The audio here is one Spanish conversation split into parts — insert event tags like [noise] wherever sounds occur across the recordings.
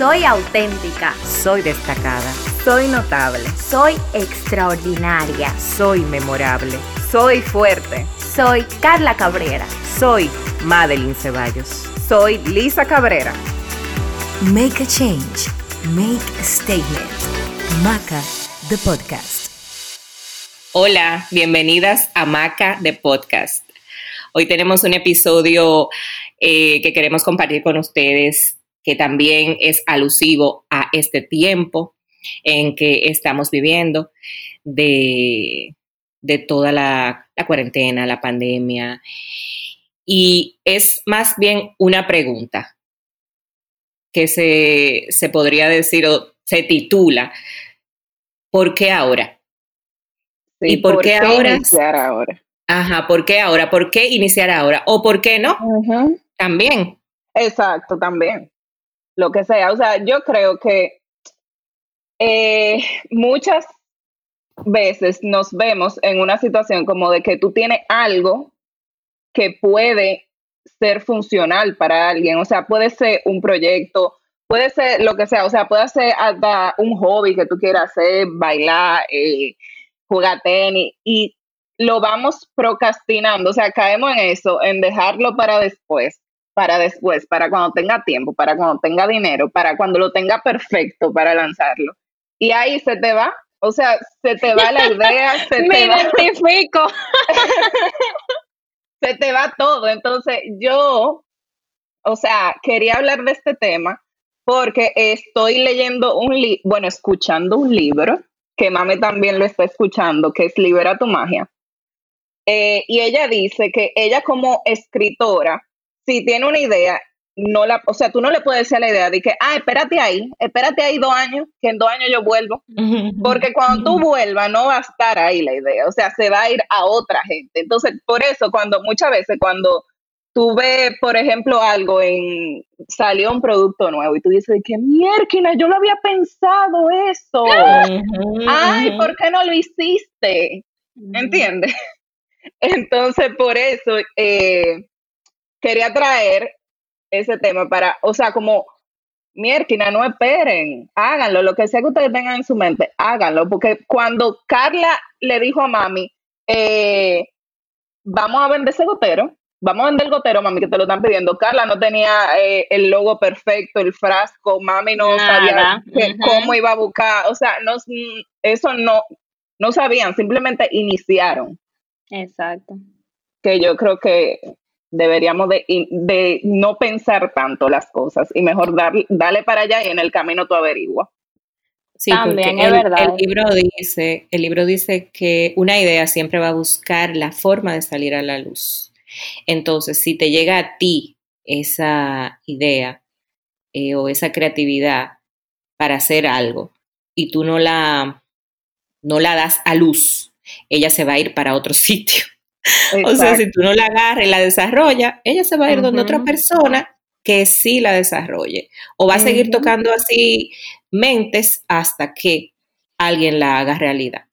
Soy auténtica. Soy destacada. Soy notable. Soy extraordinaria. Soy memorable. Soy fuerte. Soy Carla Cabrera. Soy Madeline Ceballos. Soy Lisa Cabrera. Make a change. Make a statement. Maca, the podcast. Hola, bienvenidas a Maca, the podcast. Hoy tenemos un episodio eh, que queremos compartir con ustedes que también es alusivo a este tiempo en que estamos viviendo de, de toda la, la, cuarentena, la pandemia. Y es más bien una pregunta que se, se podría decir o se titula, ¿por qué ahora? Sí, ¿Y por, ¿por qué, qué ahora? iniciar ahora? Ajá, ¿por qué ahora? ¿Por qué iniciar ahora? ¿O por qué no? Uh -huh. También. Exacto, también. Lo que sea. O sea, yo creo que eh, muchas veces nos vemos en una situación como de que tú tienes algo que puede ser funcional para alguien. O sea, puede ser un proyecto, puede ser lo que sea. O sea, puede ser hasta un hobby que tú quieras hacer, bailar, eh, jugar tenis. Y lo vamos procrastinando. O sea, caemos en eso, en dejarlo para después para después, para cuando tenga tiempo, para cuando tenga dinero, para cuando lo tenga perfecto para lanzarlo. Y ahí se te va, o sea, se te va la idea, [laughs] se Me te va. identifico. [laughs] se te va todo. Entonces, yo, o sea, quería hablar de este tema porque estoy leyendo un libro, bueno, escuchando un libro, que mami también lo está escuchando, que es Libera tu magia. Eh, y ella dice que ella como escritora, si tiene una idea, no la, o sea, tú no le puedes decir a la idea de que, ah, espérate ahí, espérate ahí dos años, que en dos años yo vuelvo, porque cuando tú vuelvas no va a estar ahí la idea, o sea, se va a ir a otra gente. Entonces, por eso, cuando muchas veces cuando tú ves, por ejemplo, algo en, salió un producto nuevo y tú dices, que mierda, yo lo había pensado eso, ay, ¿por qué no lo hiciste? ¿Entiendes? [laughs] Entonces, por eso, eh, quería traer ese tema para, o sea, como, mierda, no esperen, háganlo, lo que sea que ustedes tengan en su mente, háganlo, porque cuando Carla le dijo a mami, eh, vamos a vender ese gotero, vamos a vender el gotero, mami, que te lo están pidiendo, Carla no tenía eh, el logo perfecto, el frasco, mami no Nada. sabía cómo iba a buscar, o sea, no, eso no, no sabían, simplemente iniciaron Exacto. que yo creo que deberíamos de, de no pensar tanto las cosas y mejor dar, darle para allá y en el camino tú averiguas. Sí, También, porque es el, verdad. el libro dice, el libro dice que una idea siempre va a buscar la forma de salir a la luz. Entonces, si te llega a ti esa idea eh, o esa creatividad para hacer algo y tú no la, no la das a luz, ella se va a ir para otro [laughs] sitio. O sea, si tú no la agarras y la desarrollas, ella se va a ir donde otra persona que sí la desarrolle. O va a seguir tocando así mentes hasta que alguien la haga realidad.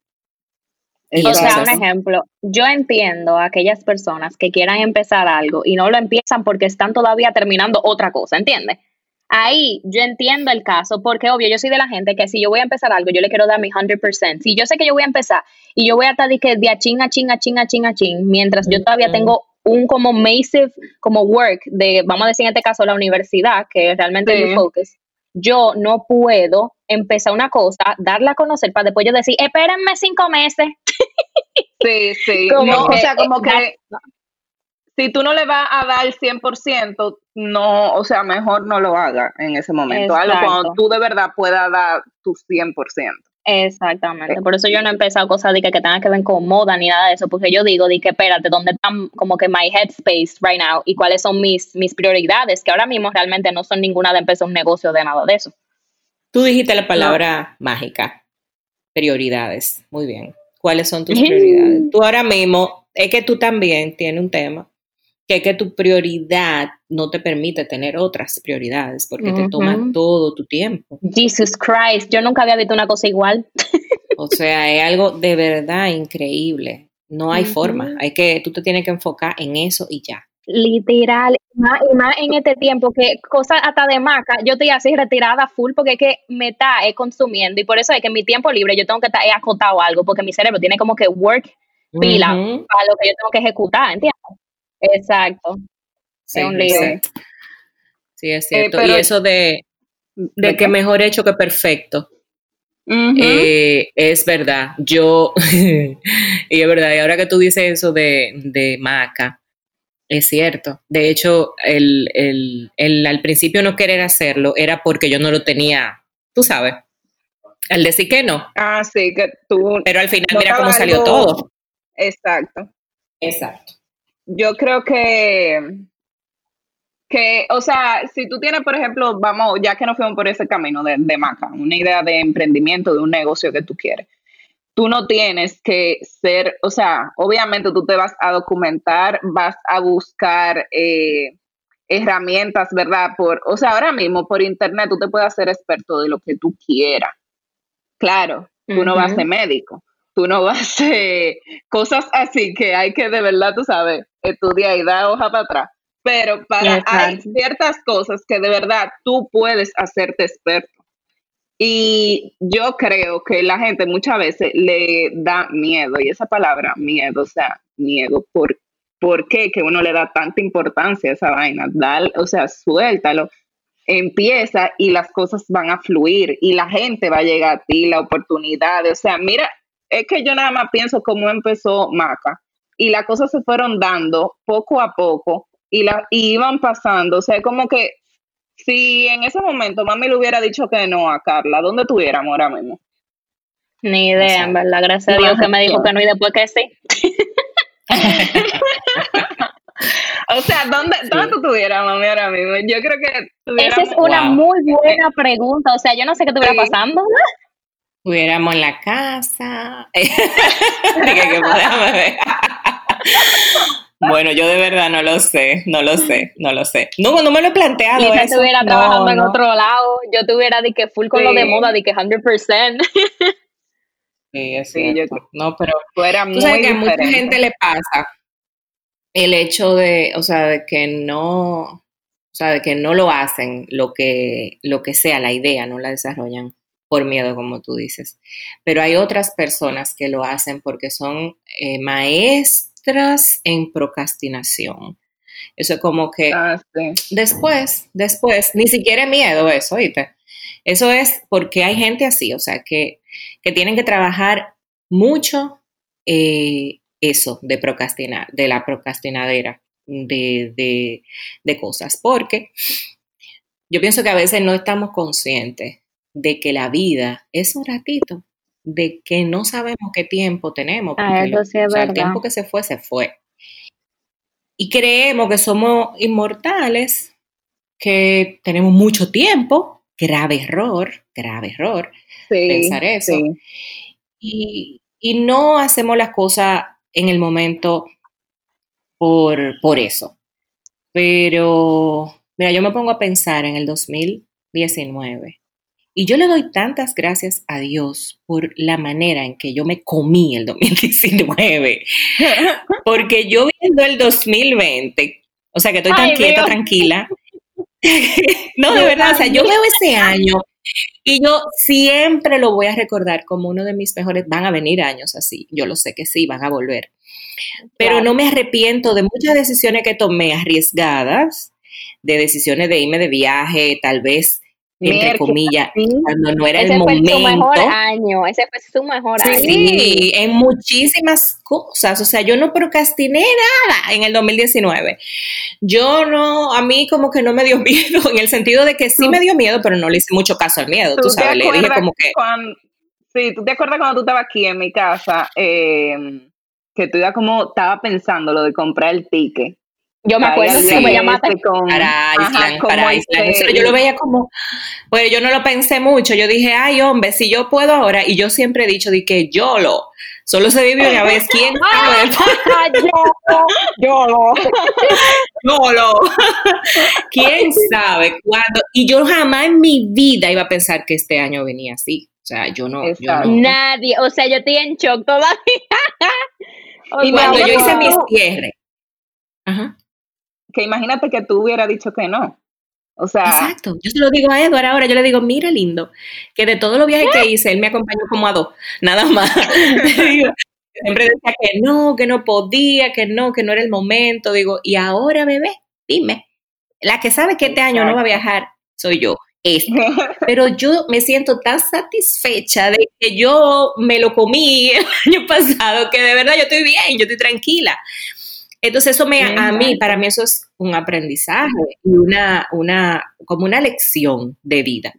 O sea, un ejemplo, yo entiendo a aquellas personas que quieran empezar algo y no lo empiezan porque están todavía terminando otra cosa, ¿entiendes? Ahí yo entiendo el caso, porque obvio, yo soy de la gente que si yo voy a empezar algo, yo le quiero dar mi 100%. Si yo sé que yo voy a empezar y yo voy a estar de, que de a chin, a chin, a chin, a chin, a chin, mientras yo todavía tengo un como massive, como work de, vamos a decir en este caso, la universidad, que realmente es Sí. mi focus, yo no puedo empezar una cosa, darla a conocer para después yo decir, espérenme cinco meses. Sí, sí. [laughs] Como No, o sea, como que si tú no le vas a dar el 100%, no, o sea, mejor no lo hagas en ese momento. Algo cuando tú de verdad puedas dar tu 100%. Exactamente, por eso yo no he empezado cosas de que, que tengan que ver con moda ni nada de eso, porque yo digo, de que espérate, ¿dónde están como que my headspace right now? ¿Y cuáles son mis, mis prioridades? Que ahora mismo realmente no son ninguna de empezar un negocio de nada de eso. Tú dijiste la palabra mágica, prioridades. Muy bien. ¿Cuáles son tus [laughs] prioridades? Tú ahora mismo, es que tú también tienes un tema, que es que tu prioridad no te permite tener otras prioridades, porque te toma todo tu tiempo. Jesus Christ, yo nunca había visto una cosa igual. O sea, es algo de verdad increíble. No hay forma. Hay que, tú te tienes que enfocar en eso y ya. Literal, más, y más en este tiempo que cosas hasta de maca, yo estoy así retirada full porque es que me está eh, consumiendo y por eso es que en mi tiempo libre yo tengo que estar eh, acotado algo porque mi cerebro tiene como que work pila para lo que yo tengo que ejecutar, ¿entiendes? Exacto. Sí, es un lío. sí. Es cierto. pero- y eso de, de ¿De que mejor hecho que perfecto. Eh, es verdad, yo, [laughs] y es verdad, y ahora que tú dices eso de, de Maca, es cierto. De hecho, el, el, el al principio no querer hacerlo era porque yo no lo tenía, tú sabes, al decir que no, ah, sí, que tú. pero al final mira cómo salió algo- todo. Exacto. Exacto. Yo creo que. Que, o sea, si tú tienes, por ejemplo, vamos, ya que nos fuimos por ese camino de, de Maca, una idea de emprendimiento, de un negocio que tú quieres, tú no tienes que ser, o sea, obviamente tú te vas a documentar, vas a buscar eh, herramientas, ¿verdad? Por, o sea, ahora mismo por internet tú te puedes hacer experto de lo que tú quieras. Claro, tú no vas a ser médico, tú no vas a ser cosas así que hay que de verdad, tú sabes, estudiar y dar hoja para atrás. Pero para, hay ciertas cosas que de verdad tú puedes hacerte experto. Y yo creo que la gente muchas veces le da miedo, y esa palabra, miedo, o sea, miedo, ¿por, ¿por qué que uno le da tanta importancia a esa vaina? Dale, o sea, suéltalo, empieza y las cosas van a fluir y la gente va a llegar a ti, la oportunidad, o sea, mira, es que yo nada más pienso cómo empezó Maca y las cosas se fueron dando poco a poco y, la, y iban pasando, o sea, como que si en ese momento mami le hubiera dicho que no a Carla, ¿dónde estuviéramos ahora mismo? Ni idea, Exacto. en verdad. Gracias a Dios que me dijo que no y después que sí. [laughs] O sea, ¿dónde, ¿dónde tú estuvieras, mami, ahora mismo? Yo creo que Esa es una Wow. muy buena pregunta. O sea, yo no sé qué estuviera Sí. pasando. Estuviéramos en la casa. [laughs] Bueno, yo de verdad no lo sé, no lo sé, no lo sé. No, no me lo he planteado Quizás eso. estuviera No, trabajando en no. otro lado. Yo tuviera de que full con lo de moda, de que 100%. Sí, es Sí, yo No, pero fuera tú muy sabes que a mucha diferente. gente le pasa el hecho de, o sea, de que no, o sea, de que no lo hacen lo que, lo que sea la idea, no la desarrollan por miedo, como tú dices. Pero hay otras personas que lo hacen porque son eh, maestras en procrastinación. Eso es como que Ah, sí. después, después, ni siquiera miedo eso, ¿oíste? Eso es porque hay gente así, o sea, que, que tienen que trabajar mucho eh, eso de procrastinar, de la procrastinadera de, de, de cosas, porque yo pienso que a veces no estamos conscientes de que la vida es un ratito, de que no sabemos qué tiempo tenemos, Ah, eso sí es o sea, el tiempo que se fue, se fue. Y creemos que somos inmortales, que tenemos mucho tiempo, grave error, grave error, Sí, pensar eso. sí. y, y no hacemos las cosas en el momento por, por eso. Pero, mira, yo me pongo a pensar en el 2019 y yo le doy tantas gracias a Dios por la manera en que yo me comí el 2019, [laughs] porque yo viendo el 2020, o sea que estoy tan Ay, quieta, Dios. tranquila. [laughs] no, de verdad, o sea, yo veo ese año y yo siempre lo voy a recordar como uno de mis mejores. Van a venir años así, yo lo sé que sí, van a volver. Pero Claro. no me arrepiento de muchas decisiones que tomé arriesgadas, de decisiones de irme de viaje, tal vez, entre comillas, sí. cuando no era Ese el fue su mejor momento. año. Ese fue su mejor año. Sí, en muchísimas cosas. O sea, yo no procrastiné nada en el 2019. Yo no, a mí como que no me dio [laughs] miedo, en el sentido de que sí Tú- me dio miedo, pero no le hice mucho caso al miedo, tú ¿Tú sabes. Le dije como que, cuando, sí, ¿tú te acuerdas cuando tú estabas aquí en mi casa? eh, que tú ya como estaba pensando lo de comprar el ticket. Yo me acuerdo, sí, al me llamaste. con- para ajá, Island, como para Island. que- Eso yo lo veía como, pues yo no lo pensé mucho. Yo dije, ay, hombre, si yo puedo ahora, y yo siempre he dicho de que yo lo, solo se vive una vez. ¿Quién sabe? Yo, yo lo. ¿Quién sabe cuándo? Y yo jamás en mi vida iba a pensar que este año venía así. O sea, yo no. Yo no. Nadie. O sea, yo estoy en shock todavía. [laughs] Y Cuando yo Bueno, hice mis cierres. Ajá. Que imagínate que tú hubieras dicho que no. O sea. Exacto. Yo se lo digo a Edward ahora, yo le digo, mira, lindo, que de todos los viajes que hice, él me acompañó como a dos, nada más. [laughs] [laughs] Siempre decía que no, que no podía, que no, que no era el momento. Digo, y ahora, bebé, dime, la que sabe que este año no va a viajar soy yo. [laughs] Pero yo me siento tan satisfecha de que yo me lo comí el año pasado, que de verdad yo estoy bien, yo estoy tranquila. Entonces eso me, a mí, para mí eso es un aprendizaje y una, una, como una lección de vida,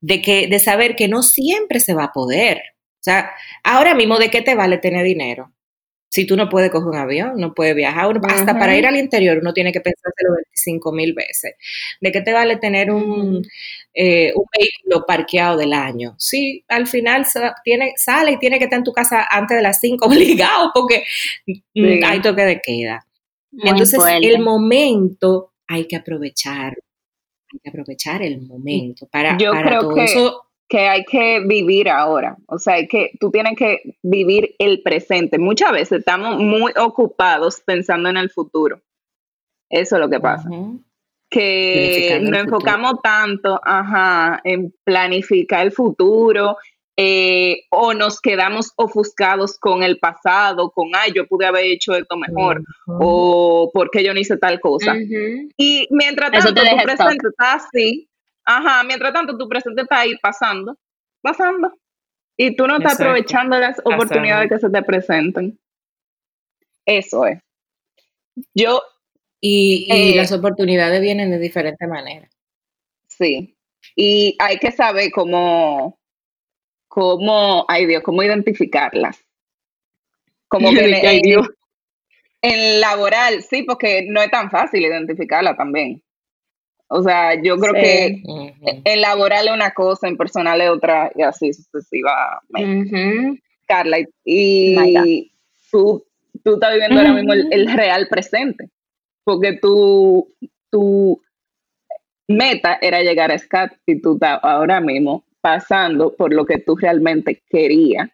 de que, de saber que no siempre se va a poder. O sea, ahora mismo, ¿de qué te vale tener dinero? Si tú no puedes coger un avión, no puedes viajar, hasta para ir al interior uno tiene que pensárselo 25 mil veces. ¿De qué te vale tener un, eh, un vehículo parqueado del año? Sí, al final tiene, sale y tiene que estar en tu casa antes de las 5 [laughs] obligado porque hay toque de queda. Entonces, el momento hay que aprovechar, hay que aprovechar el momento para, Yo creo todo que... eso que hay que vivir ahora, o sea, hay que, tú tienes que vivir el presente. Muchas veces estamos muy ocupados pensando en el futuro. Eso es lo que pasa. Que nos enfocamos tanto ajá, en planificar el futuro eh, o nos quedamos ofuscados con el pasado, con, ay, yo pude haber hecho esto mejor, o porque yo no hice tal cosa. Y mientras tanto, tu presente está así, Ajá, mientras tanto tu presente está ahí pasando, pasando. Y tú no estás aprovechando las oportunidades que se te presenten. Eso es. Yo. Y, eh, las oportunidades vienen de diferentes maneras. Sí. Y hay que saber cómo, cómo, ay Dios, cómo identificarlas. Como [laughs] que en, en laboral, sí, porque no es tan fácil identificarla también. O sea, yo creo que en laboral es una cosa, en personal es otra, y así sucesivamente. Carla, y, tú, tú estás viviendo ahora mismo el, real presente, porque tú, tu meta era llegar a SCAT y tú estás ahora mismo pasando por lo que tú realmente querías,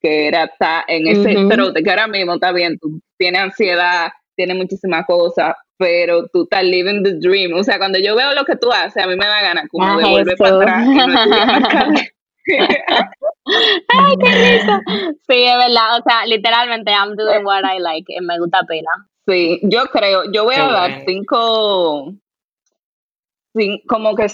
que era estar en ese trote, que ahora mismo está bien, tú tienes ansiedad, tienes muchísimas cosas, pero tú estás living the dream. O sea, cuando yo veo lo que tú haces, a mí me da ganas como de volver para atrás. [laughs] Ay, qué risa. Sí, es verdad. O sea, literalmente, I'm doing what I like. Me gusta pena. Sí, yo creo, yo voy a dar cinco, cinco, como que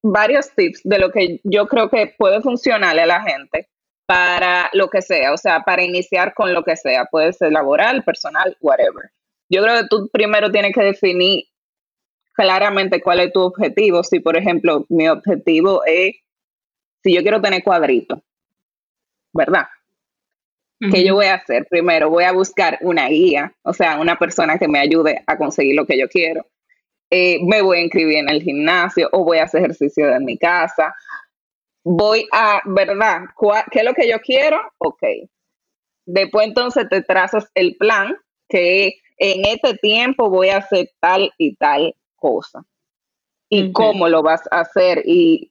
varios tips de lo que yo creo que puede funcionarle a la gente para lo que sea, o sea, para iniciar con lo que sea, puede ser laboral, personal, whatever. Yo creo que tú primero tienes que definir claramente cuál es tu objetivo. Si, por ejemplo, mi objetivo es, si yo quiero tener cuadritos, ¿verdad? ¿Qué yo voy a hacer? Primero voy a buscar una guía, o sea, una persona que me ayude a conseguir lo que yo quiero. Eh, me voy a inscribir en el gimnasio o voy a hacer ejercicio en mi casa. Voy a, ¿verdad? ¿Qué es lo que yo quiero? Ok. Después entonces te trazas el plan, que en este tiempo voy a hacer tal y tal cosa. Y cómo lo vas a hacer. Y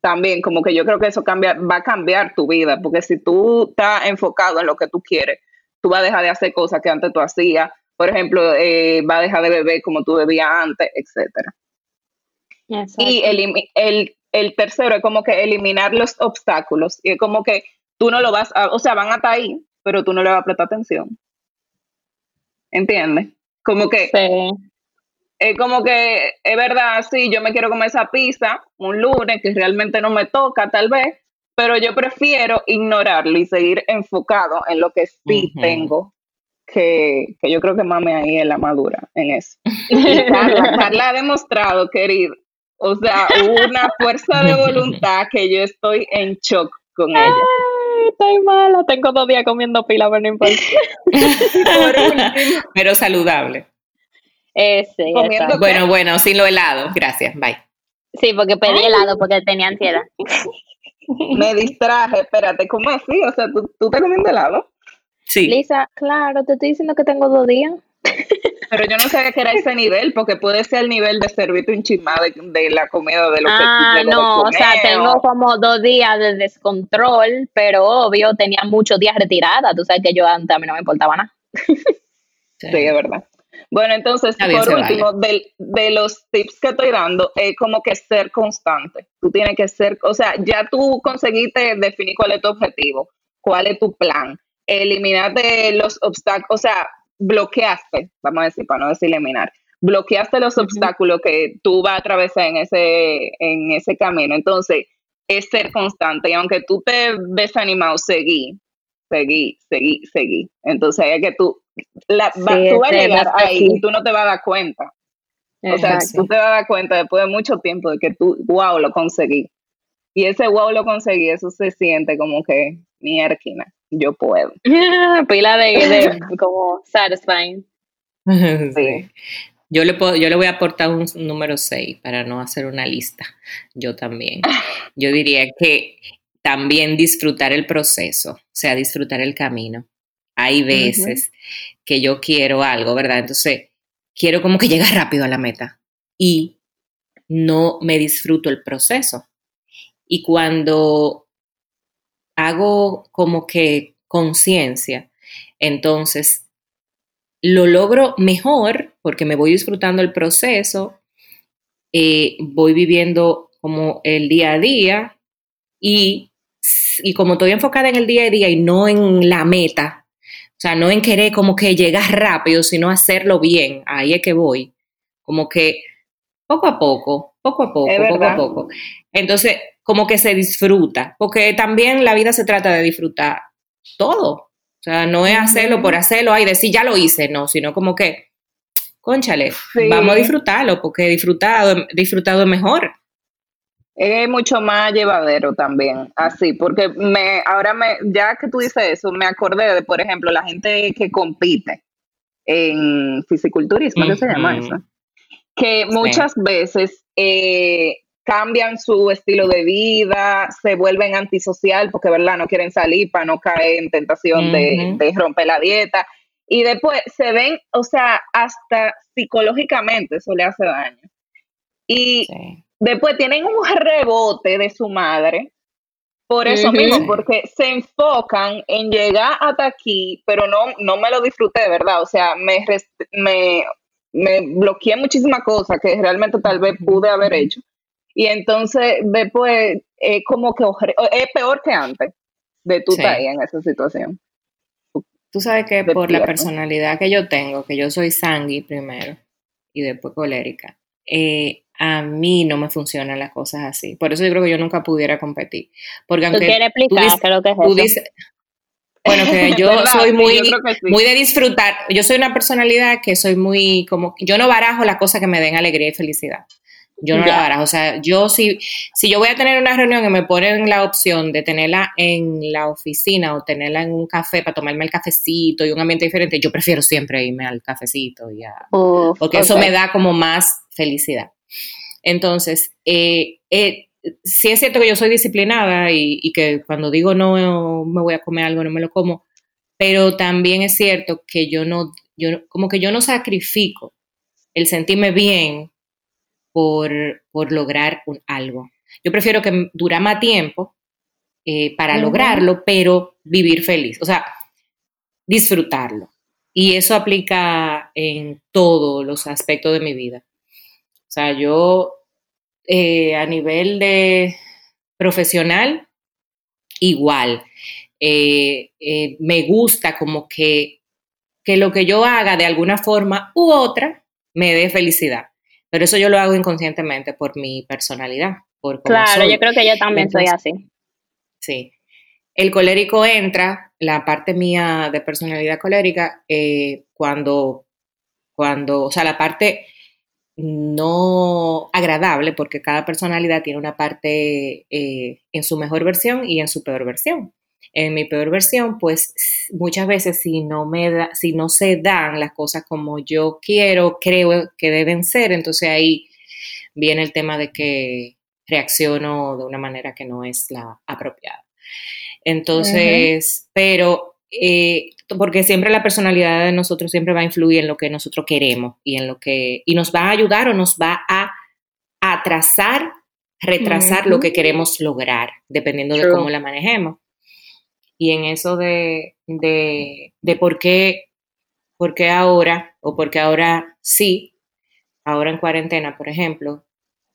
también como que yo creo que eso cambia, va a cambiar tu vida, porque si tú estás enfocado en lo que tú quieres, tú vas a dejar de hacer cosas que antes tú hacías. Por ejemplo, eh, va a dejar de beber como tú bebías antes, etcétera. Y el, el tercero es como que eliminar los obstáculos. Y es como que tú no lo vas a, o sea, van hasta ahí, pero tú no le vas a prestar atención. ¿entiendes? Como que es como que es verdad, sí, yo me quiero comer esa pizza un lunes que realmente no me toca tal vez, pero yo prefiero ignorarlo y seguir enfocado en lo que sí tengo, que, yo creo que mame ahí es la madura en eso. [laughs] Carla, Carla ha demostrado, querido, o sea, una fuerza de voluntad que yo estoy en shock con ella estoy mala, tengo dos días comiendo pila, pero no importa. [laughs] pero saludable. Ese, bueno, bueno, sin lo helado. Gracias, bye. Sí, porque pedí helado porque tenía ansiedad. [laughs] Me distraje, espérate, ¿cómo así? O sea, ¿tú, tú estás comiendo helado? Sí. Lisa, claro, te estoy diciendo que tengo dos días. Pero yo no sabía que era ese nivel, porque puede ser el nivel de servirte un chismá de, la comida de lo que Ah, no, o sea, tengo como dos días de descontrol, pero obvio, tenía muchos días retirada. Tú sabes que yo antes a mí no me importaba nada. sí, es verdad. Bueno, entonces, por último, de, los tips que estoy dando, es como que ser constante. Tú tienes que ser, o sea, ya tú conseguiste definir cuál es tu objetivo, cuál es tu plan, eliminarte los obstáculos, o sea, bloqueaste, vamos a decir, para no decir eliminar, bloqueaste los obstáculos que tú vas a atravesar en ese, en ese camino. Entonces, es ser constante. Y aunque tú te desanimado, seguí, seguí, seguí, seguí. Entonces, es que tú, la, tú vas a llegar ahí y tú no te vas a dar cuenta. O sea, tú te vas a dar cuenta después de mucho tiempo de que tú, wow, lo conseguí. Y ese wow, lo conseguí, eso se siente como que mi erquina, yo puedo. [laughs] Pila de, de [laughs] como satisfying. [laughs] sí. Yo le, puedo, yo le voy a aportar un número 6 para no hacer una lista. Yo también. Yo diría que también disfrutar el proceso, o sea, disfrutar el camino. Hay veces que yo quiero algo, ¿verdad? Entonces, quiero como que llegar rápido a la meta y no me disfruto el proceso. Y cuando hago como que conciencia, entonces lo logro mejor porque me voy disfrutando el proceso, eh, voy viviendo como el día a día y, y, como estoy enfocada en el día a día y no en la meta, o sea, no en querer como que llegar rápido, sino hacerlo bien, ahí es que voy, como que poco a poco, poco a poco, poco a poco. Entonces, como que se disfruta, porque también la vida se trata de disfrutar todo, o sea, no es hacerlo por hacerlo, ay, decir ya lo hice, no, sino como que, conchale, vamos a disfrutarlo, porque disfrutado, disfrutado es mejor. Es mucho más llevadero también, así, porque me, ahora me, ya que tú dices eso, me acordé de, por ejemplo, la gente que compite en fisiculturismo, ¿qué se llama eso? Que muchas veces eh, cambian su estilo de vida, se vuelven antisocial porque, ¿verdad? No quieren salir para no caer en tentación de, romper la dieta. Y después se ven, o sea, hasta psicológicamente eso le hace daño. Y después tienen un rebote de su madre por eso mismo, porque se enfocan en llegar hasta aquí, pero no, no me lo disfruté, ¿verdad? O sea, me, me, me bloqueé muchísimas cosas que realmente tal vez pude haber hecho. Y entonces después es como que es peor que antes de tú estar ahí en esa situación. Tú sabes que por la personalidad que yo tengo, que yo soy sangui primero y después colérica, eh, a mí no me funcionan las cosas así. Por eso yo creo que yo nunca pudiera competir. Porque aunque ¿Tú quieres explicar lo que es? Dices, bueno, que [laughs] yo soy muy, muy de disfrutar. Yo soy una personalidad que soy muy como, yo no barajo las cosas que me den alegría y felicidad. Yo no la barajo. O sea, yo si, si yo voy a tener una reunión y me ponen la opción de tenerla en la oficina o tenerla en un café para tomarme el cafecito y un ambiente diferente, yo prefiero siempre irme al cafecito y a, porque eso me da como más felicidad. Entonces, eh, eh, sí es cierto que yo soy disciplinada y, y, que cuando digo no me voy a comer algo, no me lo como, pero también es cierto que yo no, yo como que yo no sacrifico el sentirme bien por, lograr un, algo. Yo prefiero que dura más tiempo eh, para lograrlo, pero vivir feliz, o sea, disfrutarlo. Y eso aplica en todos los aspectos de mi vida. O sea, yo eh, a nivel de profesional, igual. Eh, me gusta como que, que lo que yo haga de alguna forma u otra me dé felicidad. Pero eso yo lo hago inconscientemente por mi personalidad. Por claro, yo creo que yo también soy así. Sí. El colérico entra, la parte mía de personalidad colérica, eh, cuando, cuando, o sea, la parte no agradable, porque cada personalidad tiene una parte eh, en su mejor versión y en su peor versión en mi peor versión, pues muchas veces si no me da, si no se dan las cosas como yo quiero, creo que deben ser, entonces ahí viene el tema de que reacciono de una manera que no es la apropiada. Entonces, pero eh, porque siempre la personalidad de nosotros siempre va a influir en lo que nosotros queremos y en lo que y nos va a ayudar o nos va a atrasar, retrasar lo que queremos lograr, dependiendo de cómo la manejemos. Y en eso de, de, por qué por qué ahora, o por qué ahora sí, ahora en cuarentena, por ejemplo,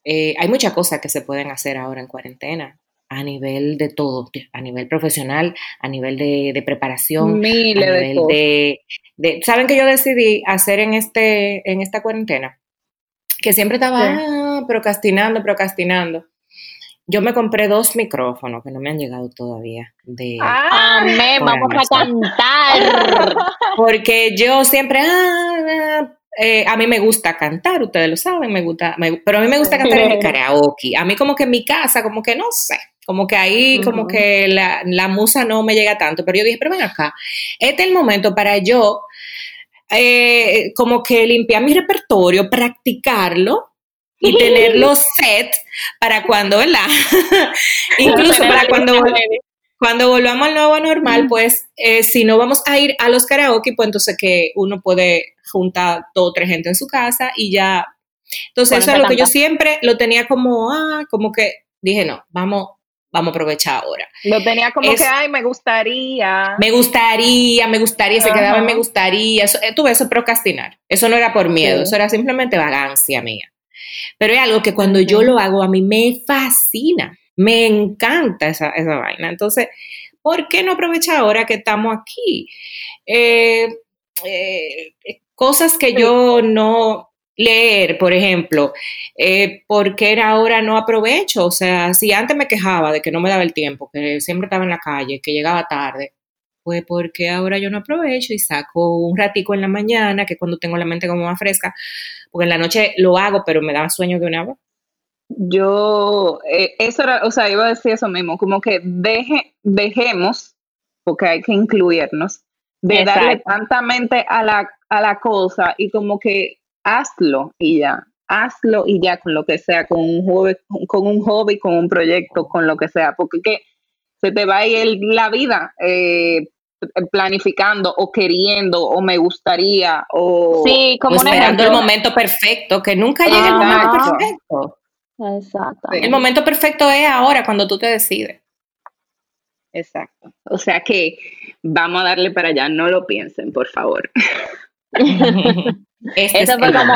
eh, hay muchas cosas que se pueden hacer ahora en cuarentena a nivel de todo, a nivel profesional, a nivel de, preparación, Miles a nivel de, de, ¿Saben que yo decidí hacer en, este, en esta cuarentena? Que siempre estaba ah, procrastinando, procrastinando. Yo me compré dos micrófonos que no me han llegado todavía. De, ah, amén, vamos a cantar. [laughs] Porque yo siempre, ah, eh, a mí me gusta cantar, ustedes lo saben, me gusta, pero a mí me gusta cantar en el karaoke. A mí como que en mi casa, como que no sé, como que ahí, como que la, la, musa no me llega tanto. Pero yo dije, pero ven acá, este es el momento para yo, eh, como que limpiar mi repertorio, practicarlo y [laughs] tenerlo set para cuando, ¿verdad? [laughs] Incluso para cuando, [laughs] cuando volvamos al nuevo normal, pues eh, si no vamos a ir a los karaoke, pues entonces que uno puede juntar dos o tres gente en su casa y ya. Entonces eso es lo que yo siempre lo tenía como, ah, como que dije, no, vamos, vamos a aprovechar ahora. Lo tenía como que, ay, me gustaría. Me gustaría, me gustaría, se quedaba en me gustaría. Eso, eh, tuve eso procrastinar. Eso no era por miedo, eso era simplemente vagancia mía. Pero es algo que cuando yo lo hago a mí me fascina, me encanta esa, esa vaina. Entonces, ¿por qué no aprovechar ahora que estamos aquí? Eh, eh, cosas que yo no, leer, por ejemplo, eh, porque ahora no aprovecho. O sea, si antes me quejaba de que no me daba el tiempo, que siempre estaba en la calle, que llegaba tarde, pues porque ahora yo no aprovecho y saco un ratico en la mañana, que cuando tengo la mente como más fresca, porque en la noche lo hago, pero me da sueño de una vez. Yo, eh, eso era, o sea, iba a decir eso mismo, como que deje, dejemos, porque hay que incluirnos, de darle tanta mente a la, a la cosa y como que hazlo y ya, hazlo y ya con lo que sea, con un hobby, con un hobby, con un proyecto, con lo que sea, porque que se te va a ir la vida eh, planificando o queriendo o me gustaría o, sí, como esperando el momento perfecto, que nunca llega el momento perfecto. Exacto. El momento perfecto es ahora cuando tú te decides. Exacto. O sea que vamos a darle para allá, no lo piensen, por favor. [laughs] Este Eso fue como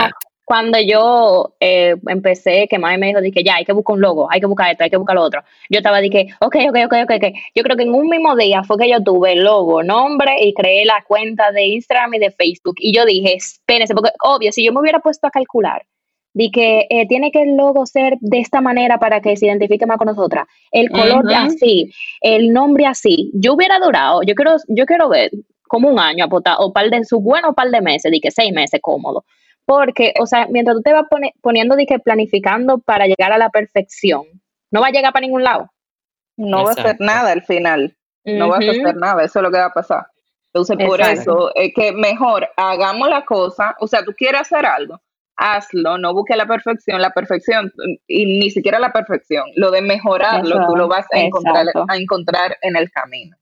cuando yo eh, empecé, que Mami me dijo, dije, ya, hay que buscar un logo, hay que buscar esto, hay que buscar lo otro. Yo estaba, dije, ok, ok, ok, ok, ok. Yo creo que en un mismo día fue que yo tuve el logo, nombre y creé la cuenta de Instagram y de Facebook. Y yo dije, espérense, porque obvio, si yo me hubiera puesto a calcular, dije, eh, tiene que el logo ser de esta manera para que se identifique más con nosotras. El color así, el nombre así. Yo hubiera durado, yo quiero, yo quiero ver como un año apotar, o par de su bueno par de meses, di que seis meses cómodo. Porque, o sea, mientras tú te vas poniendo, di que planificando para llegar a la perfección, no va a llegar para ningún lado. No va a hacer nada al final. No va a hacer nada, eso es lo que va a pasar. Entonces, por eso es que mejor hagamos la cosa, o sea, tú quieres hacer algo, hazlo, no busques la perfección, la perfección, y ni siquiera la perfección, lo de mejorarlo, tú lo vas a encontrar, a encontrar en el camino.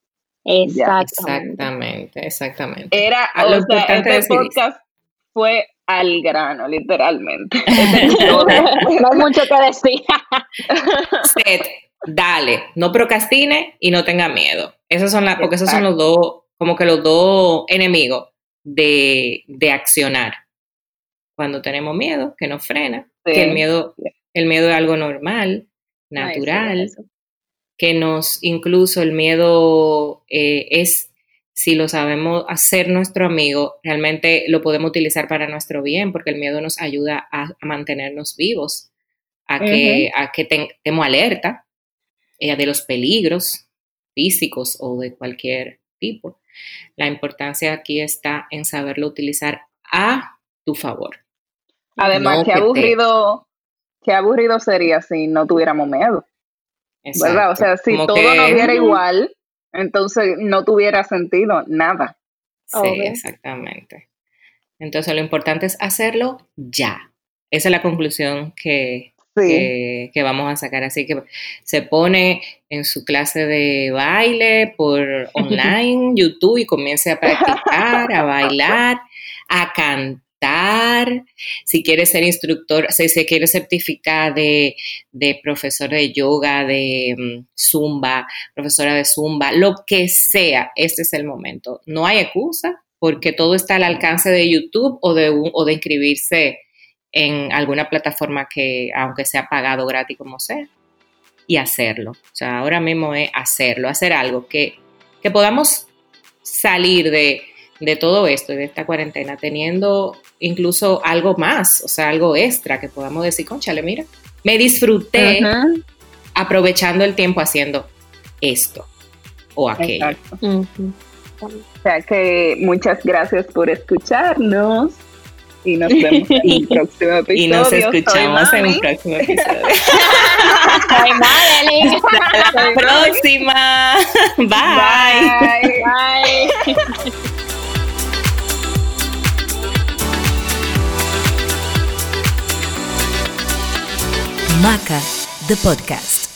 Exactamente. Exactamente, Era, o sea, este podcast fue al grano, literalmente. [laughs] [laughs] no hay mucho que decir. [laughs] Seth, dale, no procrastine y no tenga miedo. Esos son las, porque esos son los dos, como que los dos enemigos de, de accionar. Cuando tenemos miedo, que nos frena, que el miedo, el miedo es algo normal, natural que nos, incluso el miedo eh, es, si lo sabemos hacer nuestro amigo, realmente lo podemos utilizar para nuestro bien, porque el miedo nos ayuda a, mantenernos vivos, a que, a que estemos alerta eh, de los peligros físicos o de cualquier tipo. La importancia aquí está en saberlo utilizar a tu favor. Además, qué aburrido, qué aburrido sería si no tuviéramos miedo. ¿Verdad? O sea, si todo no viera igual, entonces no tuviera sentido nada. Sí, exactamente. Entonces lo importante es hacerlo ya. Esa es la conclusión que, que, vamos a sacar. Así que se pone en su clase de baile por [laughs] online, YouTube, y comience a practicar, a bailar, a cantar si quieres ser instructor, si se quiere certificar de, profesor de yoga, de mm, zumba, profesora de zumba, lo que sea, este es el momento. No hay excusa, porque todo está al alcance de YouTube o de, inscribirse en alguna plataforma que, aunque sea pagado gratis como sea, y hacerlo. O sea, ahora mismo es hacerlo, hacer algo que, que podamos salir de, de todo esto, de esta cuarentena, teniendo incluso algo más, o sea, algo extra que podamos decir, conchale, mira, me disfruté aprovechando el tiempo haciendo esto o aquello. O sea que muchas gracias por escucharnos y nos [laughs] vemos en el próximo episodio. Y nos escuchamos en el próximo [laughs] episodio. Soy Madeline. Hasta la próxima. [laughs] Bye. Bye. Maca, the podcast.